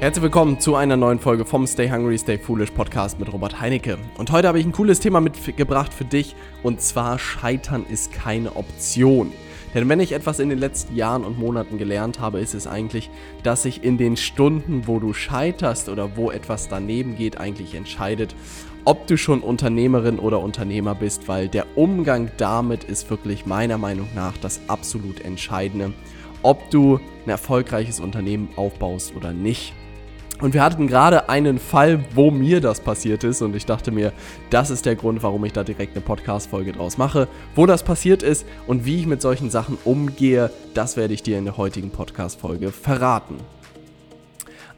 Herzlich willkommen zu einer neuen Folge vom Stay Hungry, Stay Foolish Podcast mit Robert Heinecke. Und heute habe ich ein cooles Thema mitgebracht für dich und zwar Scheitern ist keine Option. Denn wenn ich etwas in den letzten Jahren und Monaten gelernt habe, ist es eigentlich, dass sich in den Stunden, wo du scheiterst oder wo etwas daneben geht, eigentlich entscheidet, ob du schon Unternehmerin oder Unternehmer bist, weil der Umgang damit ist wirklich meiner Meinung nach das absolut Entscheidende, ob du ein erfolgreiches Unternehmen aufbaust oder nicht. Und wir hatten gerade einen Fall, wo mir das passiert ist und ich dachte mir, das ist der Grund, warum ich da direkt eine Podcast-Folge draus mache. Wo das passiert ist und wie ich mit solchen Sachen umgehe, das werde ich dir in der heutigen Podcast-Folge verraten.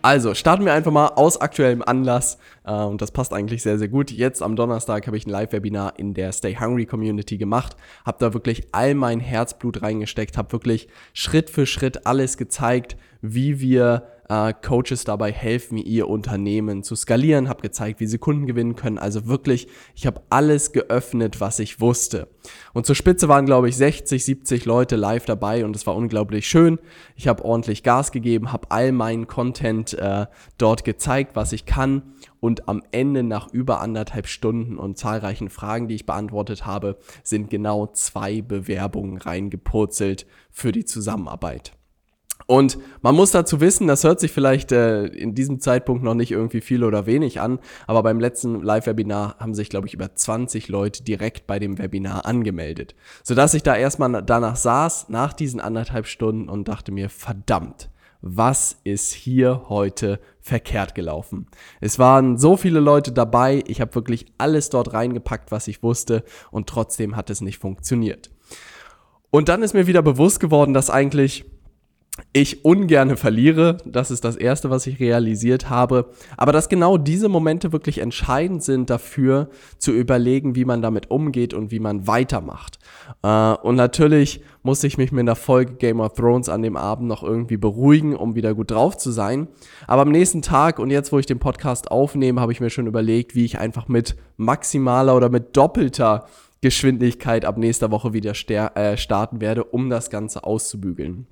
Also, starten wir einfach mal aus aktuellem Anlass. Äh, und das passt eigentlich sehr, sehr gut. Jetzt am Donnerstag habe ich ein Live-Webinar in der Stay Hungry Community gemacht. Habe da wirklich all mein Herzblut reingesteckt. Habe wirklich Schritt für Schritt alles gezeigt, wie wir äh, Coaches dabei helfen, ihr Unternehmen zu skalieren, habe gezeigt, wie sie Kunden gewinnen können. Also wirklich, ich habe alles geöffnet, was ich wusste. Und zur Spitze waren, glaube ich, 60, 70 Leute live dabei und es war unglaublich schön. Ich habe ordentlich Gas gegeben, habe all meinen Content äh, dort gezeigt, was ich kann. Und am Ende nach über anderthalb Stunden und zahlreichen Fragen, die ich beantwortet habe, sind genau zwei Bewerbungen reingepurzelt für die Zusammenarbeit. Und man muss dazu wissen, das hört sich vielleicht äh, in diesem Zeitpunkt noch nicht irgendwie viel oder wenig an, aber beim letzten Live-Webinar haben sich, glaube ich, über 20 Leute direkt bei dem Webinar angemeldet. Sodass ich da erstmal danach saß, nach diesen anderthalb Stunden und dachte mir, verdammt, was ist hier heute verkehrt gelaufen? Es waren so viele Leute dabei, ich habe wirklich alles dort reingepackt, was ich wusste und trotzdem hat es nicht funktioniert. Und dann ist mir wieder bewusst geworden, dass eigentlich ich ungerne verliere. Das ist das Erste, was ich realisiert habe. Aber dass genau diese Momente wirklich entscheidend sind dafür, zu überlegen, wie man damit umgeht und wie man weitermacht. Äh, und natürlich musste ich mich mit der Folge Game of Thrones an dem Abend noch irgendwie beruhigen, um wieder gut drauf zu sein. Aber am nächsten Tag und jetzt, wo ich den Podcast aufnehme, habe ich mir schon überlegt, wie ich einfach mit maximaler oder mit doppelter Geschwindigkeit ab nächster Woche wieder äh, starten werde, um das Ganze auszubügeln.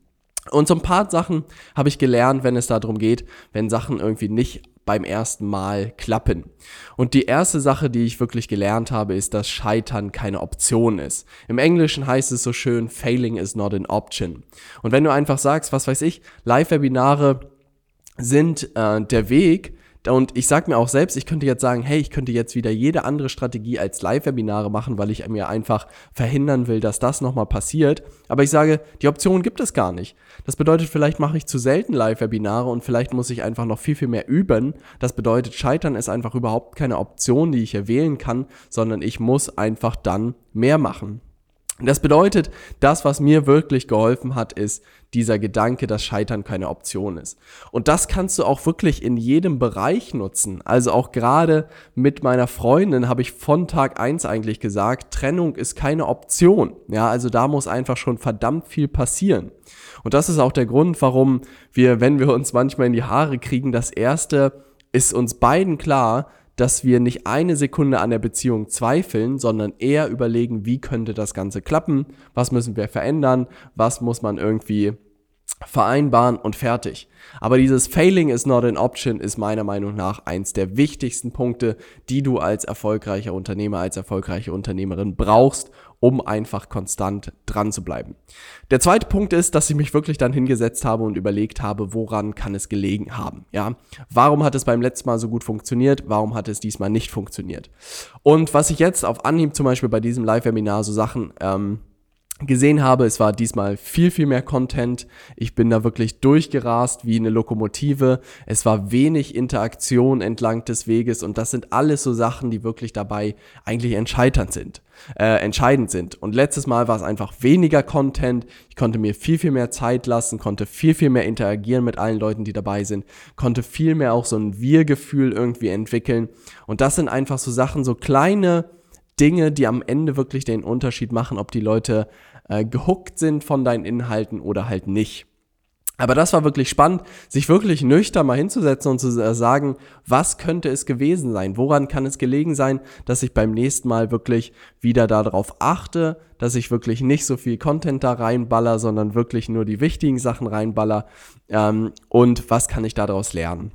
Und so ein paar Sachen habe ich gelernt, wenn es darum geht, wenn Sachen irgendwie nicht beim ersten Mal klappen. Und die erste Sache, die ich wirklich gelernt habe, ist, dass Scheitern keine Option ist. Im Englischen heißt es so schön, failing is not an option. Und wenn du einfach sagst, was weiß ich, Live-Webinare sind äh, der Weg, und ich sage mir auch selbst, ich könnte jetzt sagen, hey, ich könnte jetzt wieder jede andere Strategie als Live-Webinare machen, weil ich mir einfach verhindern will, dass das nochmal passiert. Aber ich sage, die Option gibt es gar nicht. Das bedeutet, vielleicht mache ich zu selten Live-Webinare und vielleicht muss ich einfach noch viel, viel mehr üben. Das bedeutet, Scheitern ist einfach überhaupt keine Option, die ich hier wählen kann, sondern ich muss einfach dann mehr machen. Das bedeutet, das, was mir wirklich geholfen hat, ist dieser Gedanke, dass Scheitern keine Option ist. Und das kannst du auch wirklich in jedem Bereich nutzen. Also auch gerade mit meiner Freundin habe ich von Tag eins eigentlich gesagt, Trennung ist keine Option. Ja, also da muss einfach schon verdammt viel passieren. Und das ist auch der Grund, warum wir, wenn wir uns manchmal in die Haare kriegen, das erste ist uns beiden klar, dass wir nicht eine Sekunde an der Beziehung zweifeln, sondern eher überlegen, wie könnte das Ganze klappen, was müssen wir verändern, was muss man irgendwie vereinbaren und fertig. Aber dieses Failing is not an option ist meiner Meinung nach eins der wichtigsten Punkte, die du als erfolgreicher Unternehmer, als erfolgreiche Unternehmerin brauchst, um einfach konstant dran zu bleiben. Der zweite Punkt ist, dass ich mich wirklich dann hingesetzt habe und überlegt habe, woran kann es gelegen haben? Ja, warum hat es beim letzten Mal so gut funktioniert? Warum hat es diesmal nicht funktioniert? Und was ich jetzt auf Anhieb zum Beispiel bei diesem Live-Webinar so Sachen ähm, gesehen habe. Es war diesmal viel, viel mehr Content. Ich bin da wirklich durchgerast wie eine Lokomotive. Es war wenig Interaktion entlang des Weges und das sind alles so Sachen, die wirklich dabei eigentlich entscheidend sind. Äh, entscheidend sind. Und letztes Mal war es einfach weniger Content. Ich konnte mir viel, viel mehr Zeit lassen, konnte viel, viel mehr interagieren mit allen Leuten, die dabei sind, konnte viel mehr auch so ein Wir-Gefühl irgendwie entwickeln. Und das sind einfach so Sachen, so kleine Dinge, die am Ende wirklich den Unterschied machen, ob die Leute äh, gehuckt sind von deinen Inhalten oder halt nicht. Aber das war wirklich spannend, sich wirklich nüchtern mal hinzusetzen und zu äh, sagen, was könnte es gewesen sein? Woran kann es gelegen sein, dass ich beim nächsten Mal wirklich wieder darauf achte, dass ich wirklich nicht so viel Content da reinballer, sondern wirklich nur die wichtigen Sachen reinballer? Ähm, und was kann ich daraus lernen?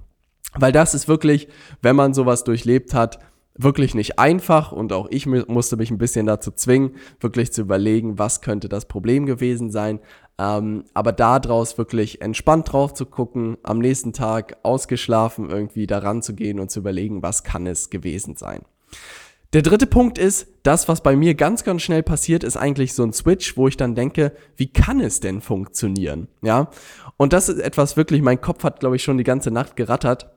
Weil das ist wirklich, wenn man sowas durchlebt hat, wirklich nicht einfach und auch ich musste mich ein bisschen dazu zwingen, wirklich zu überlegen, was könnte das Problem gewesen sein. Ähm, aber daraus wirklich entspannt drauf zu gucken, am nächsten Tag ausgeschlafen irgendwie daran zu gehen und zu überlegen, was kann es gewesen sein. Der dritte Punkt ist, das, was bei mir ganz, ganz schnell passiert, ist eigentlich so ein Switch, wo ich dann denke, wie kann es denn funktionieren? Ja. Und das ist etwas wirklich, mein Kopf hat, glaube ich, schon die ganze Nacht gerattert.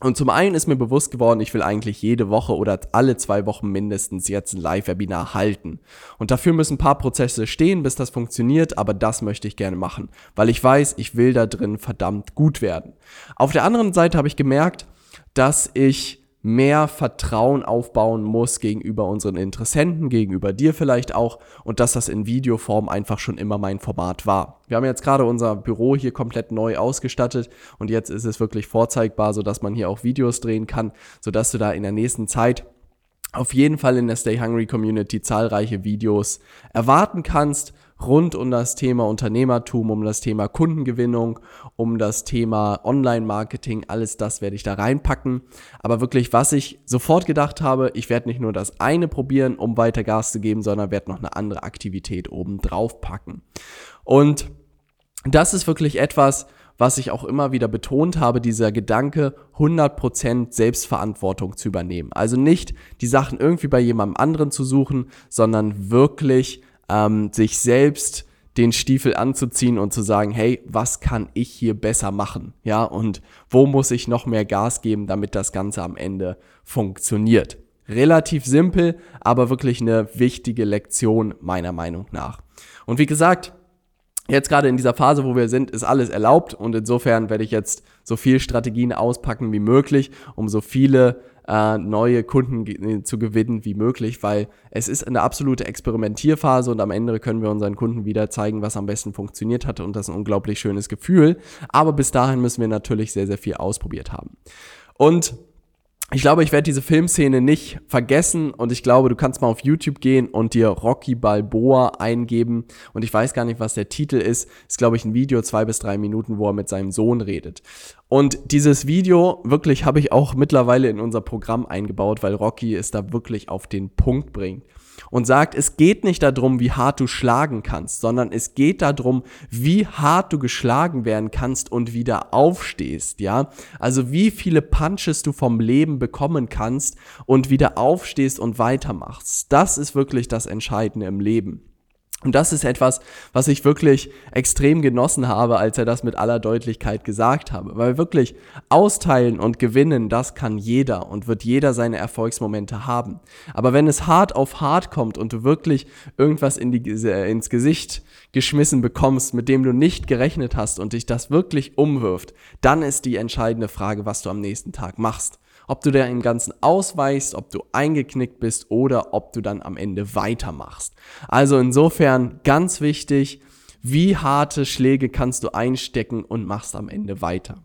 Und zum einen ist mir bewusst geworden, ich will eigentlich jede Woche oder alle zwei Wochen mindestens jetzt ein Live-Webinar halten. Und dafür müssen ein paar Prozesse stehen, bis das funktioniert, aber das möchte ich gerne machen, weil ich weiß, ich will da drin verdammt gut werden. Auf der anderen Seite habe ich gemerkt, dass ich mehr Vertrauen aufbauen muss gegenüber unseren Interessenten, gegenüber dir vielleicht auch und dass das in Videoform einfach schon immer mein Format war. Wir haben jetzt gerade unser Büro hier komplett neu ausgestattet und jetzt ist es wirklich vorzeigbar, sodass man hier auch Videos drehen kann, sodass du da in der nächsten Zeit auf jeden Fall in der Stay Hungry Community zahlreiche Videos erwarten kannst rund um das Thema Unternehmertum, um das Thema Kundengewinnung, um das Thema Online-Marketing, alles das werde ich da reinpacken. Aber wirklich, was ich sofort gedacht habe, ich werde nicht nur das eine probieren, um weiter Gas zu geben, sondern werde noch eine andere Aktivität oben drauf packen. Und das ist wirklich etwas, was ich auch immer wieder betont habe, dieser Gedanke, 100% Selbstverantwortung zu übernehmen. Also nicht die Sachen irgendwie bei jemandem anderen zu suchen, sondern wirklich ähm, sich selbst den Stiefel anzuziehen und zu sagen, hey, was kann ich hier besser machen? Ja, und wo muss ich noch mehr Gas geben, damit das Ganze am Ende funktioniert? Relativ simpel, aber wirklich eine wichtige Lektion meiner Meinung nach. Und wie gesagt, jetzt gerade in dieser Phase, wo wir sind, ist alles erlaubt und insofern werde ich jetzt so viel Strategien auspacken wie möglich, um so viele äh, neue Kunden äh, zu gewinnen wie möglich, weil es ist eine absolute Experimentierphase und am Ende können wir unseren Kunden wieder zeigen, was am besten funktioniert hat und das ist ein unglaublich schönes Gefühl. Aber bis dahin müssen wir natürlich sehr, sehr viel ausprobiert haben. Und ich glaube, ich werde diese Filmszene nicht vergessen und ich glaube, du kannst mal auf YouTube gehen und dir Rocky Balboa eingeben und ich weiß gar nicht, was der Titel ist. Ist, glaube ich, ein Video, zwei bis drei Minuten, wo er mit seinem Sohn redet. Und dieses Video wirklich habe ich auch mittlerweile in unser Programm eingebaut, weil Rocky es da wirklich auf den Punkt bringt und sagt, es geht nicht darum, wie hart du schlagen kannst, sondern es geht darum, wie hart du geschlagen werden kannst und wieder aufstehst, ja? Also wie viele Punches du vom Leben bekommen kannst und wieder aufstehst und weitermachst. Das ist wirklich das Entscheidende im Leben. Und das ist etwas, was ich wirklich extrem genossen habe, als er das mit aller Deutlichkeit gesagt habe. Weil wirklich austeilen und gewinnen, das kann jeder und wird jeder seine Erfolgsmomente haben. Aber wenn es hart auf hart kommt und du wirklich irgendwas in die, ins Gesicht geschmissen bekommst, mit dem du nicht gerechnet hast und dich das wirklich umwirft, dann ist die entscheidende Frage, was du am nächsten Tag machst ob du da im Ganzen ausweichst, ob du eingeknickt bist oder ob du dann am Ende weitermachst. Also insofern ganz wichtig, wie harte Schläge kannst du einstecken und machst am Ende weiter.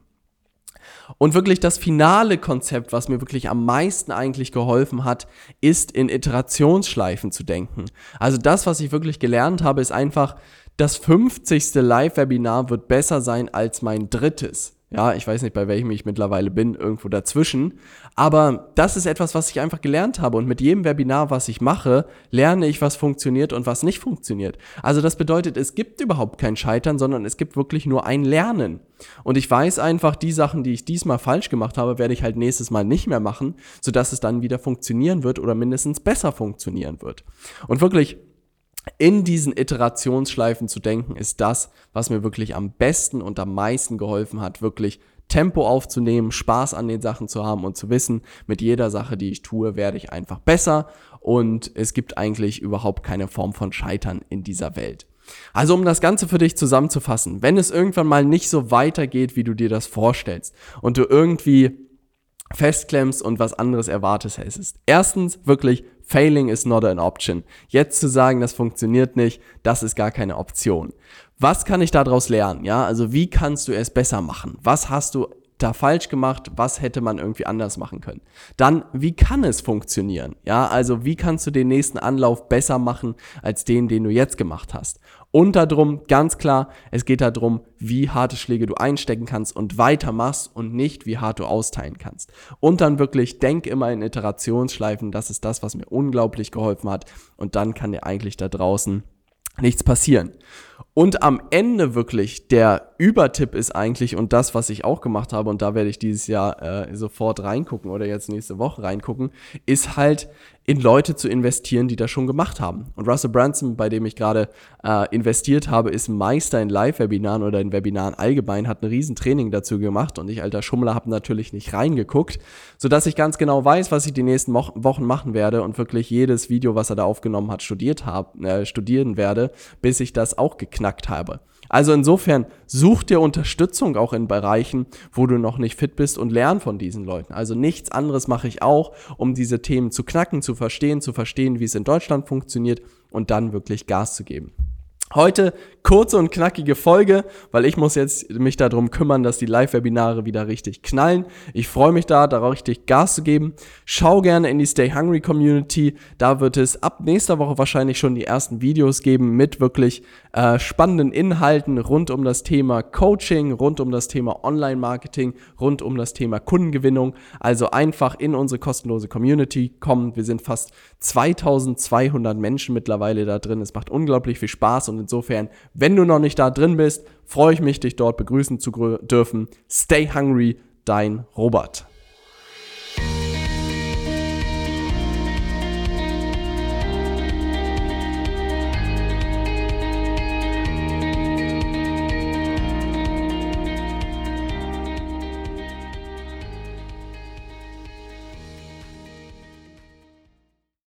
Und wirklich das finale Konzept, was mir wirklich am meisten eigentlich geholfen hat, ist in Iterationsschleifen zu denken. Also das, was ich wirklich gelernt habe, ist einfach, das 50. Live-Webinar wird besser sein als mein drittes. Ja, ich weiß nicht, bei welchem ich mittlerweile bin, irgendwo dazwischen. Aber das ist etwas, was ich einfach gelernt habe. Und mit jedem Webinar, was ich mache, lerne ich, was funktioniert und was nicht funktioniert. Also das bedeutet, es gibt überhaupt kein Scheitern, sondern es gibt wirklich nur ein Lernen. Und ich weiß einfach, die Sachen, die ich diesmal falsch gemacht habe, werde ich halt nächstes Mal nicht mehr machen, sodass es dann wieder funktionieren wird oder mindestens besser funktionieren wird. Und wirklich, in diesen Iterationsschleifen zu denken, ist das, was mir wirklich am besten und am meisten geholfen hat, wirklich Tempo aufzunehmen, Spaß an den Sachen zu haben und zu wissen, mit jeder Sache, die ich tue, werde ich einfach besser und es gibt eigentlich überhaupt keine Form von Scheitern in dieser Welt. Also um das Ganze für dich zusammenzufassen, wenn es irgendwann mal nicht so weitergeht, wie du dir das vorstellst und du irgendwie festklemmst und was anderes erwartest, heißt es. Erstens wirklich, failing is not an option. Jetzt zu sagen, das funktioniert nicht, das ist gar keine Option. Was kann ich daraus lernen? Ja, also wie kannst du es besser machen? Was hast du da falsch gemacht? Was hätte man irgendwie anders machen können? Dann, wie kann es funktionieren? Ja, also wie kannst du den nächsten Anlauf besser machen als den, den du jetzt gemacht hast? Und darum, ganz klar, es geht darum, wie harte Schläge du einstecken kannst und weitermachst und nicht, wie hart du austeilen kannst. Und dann wirklich, denk immer in Iterationsschleifen, das ist das, was mir unglaublich geholfen hat. Und dann kann dir eigentlich da draußen nichts passieren. Und am Ende wirklich der Übertipp ist eigentlich, und das, was ich auch gemacht habe, und da werde ich dieses Jahr äh, sofort reingucken oder jetzt nächste Woche reingucken, ist halt in Leute zu investieren, die das schon gemacht haben. Und Russell Branson, bei dem ich gerade äh, investiert habe, ist Meister in Live-Webinaren oder in Webinaren allgemein, hat ein Riesentraining dazu gemacht und ich, alter Schummler, habe natürlich nicht reingeguckt, sodass ich ganz genau weiß, was ich die nächsten Mo Wochen machen werde und wirklich jedes Video, was er da aufgenommen hat, studiert hab, äh, studieren werde, bis ich das auch geknackt habe. Also insofern such dir Unterstützung auch in Bereichen, wo du noch nicht fit bist und lern von diesen Leuten. Also nichts anderes mache ich auch, um diese Themen zu knacken, zu verstehen, zu verstehen, wie es in Deutschland funktioniert und dann wirklich Gas zu geben. Heute kurze und knackige Folge, weil ich muss jetzt mich darum kümmern, dass die Live-Webinare wieder richtig knallen. Ich freue mich da, da richtig Gas zu geben. Schau gerne in die Stay Hungry Community. Da wird es ab nächster Woche wahrscheinlich schon die ersten Videos geben mit wirklich äh, spannenden Inhalten rund um das Thema Coaching, rund um das Thema Online-Marketing, rund um das Thema Kundengewinnung. Also einfach in unsere kostenlose Community kommen. Wir sind fast 2200 Menschen mittlerweile da drin. Es macht unglaublich viel Spaß und insofern, wenn du noch nicht da drin bist, freue ich mich, dich dort begrüßen zu dürfen. Stay hungry, dein Robert.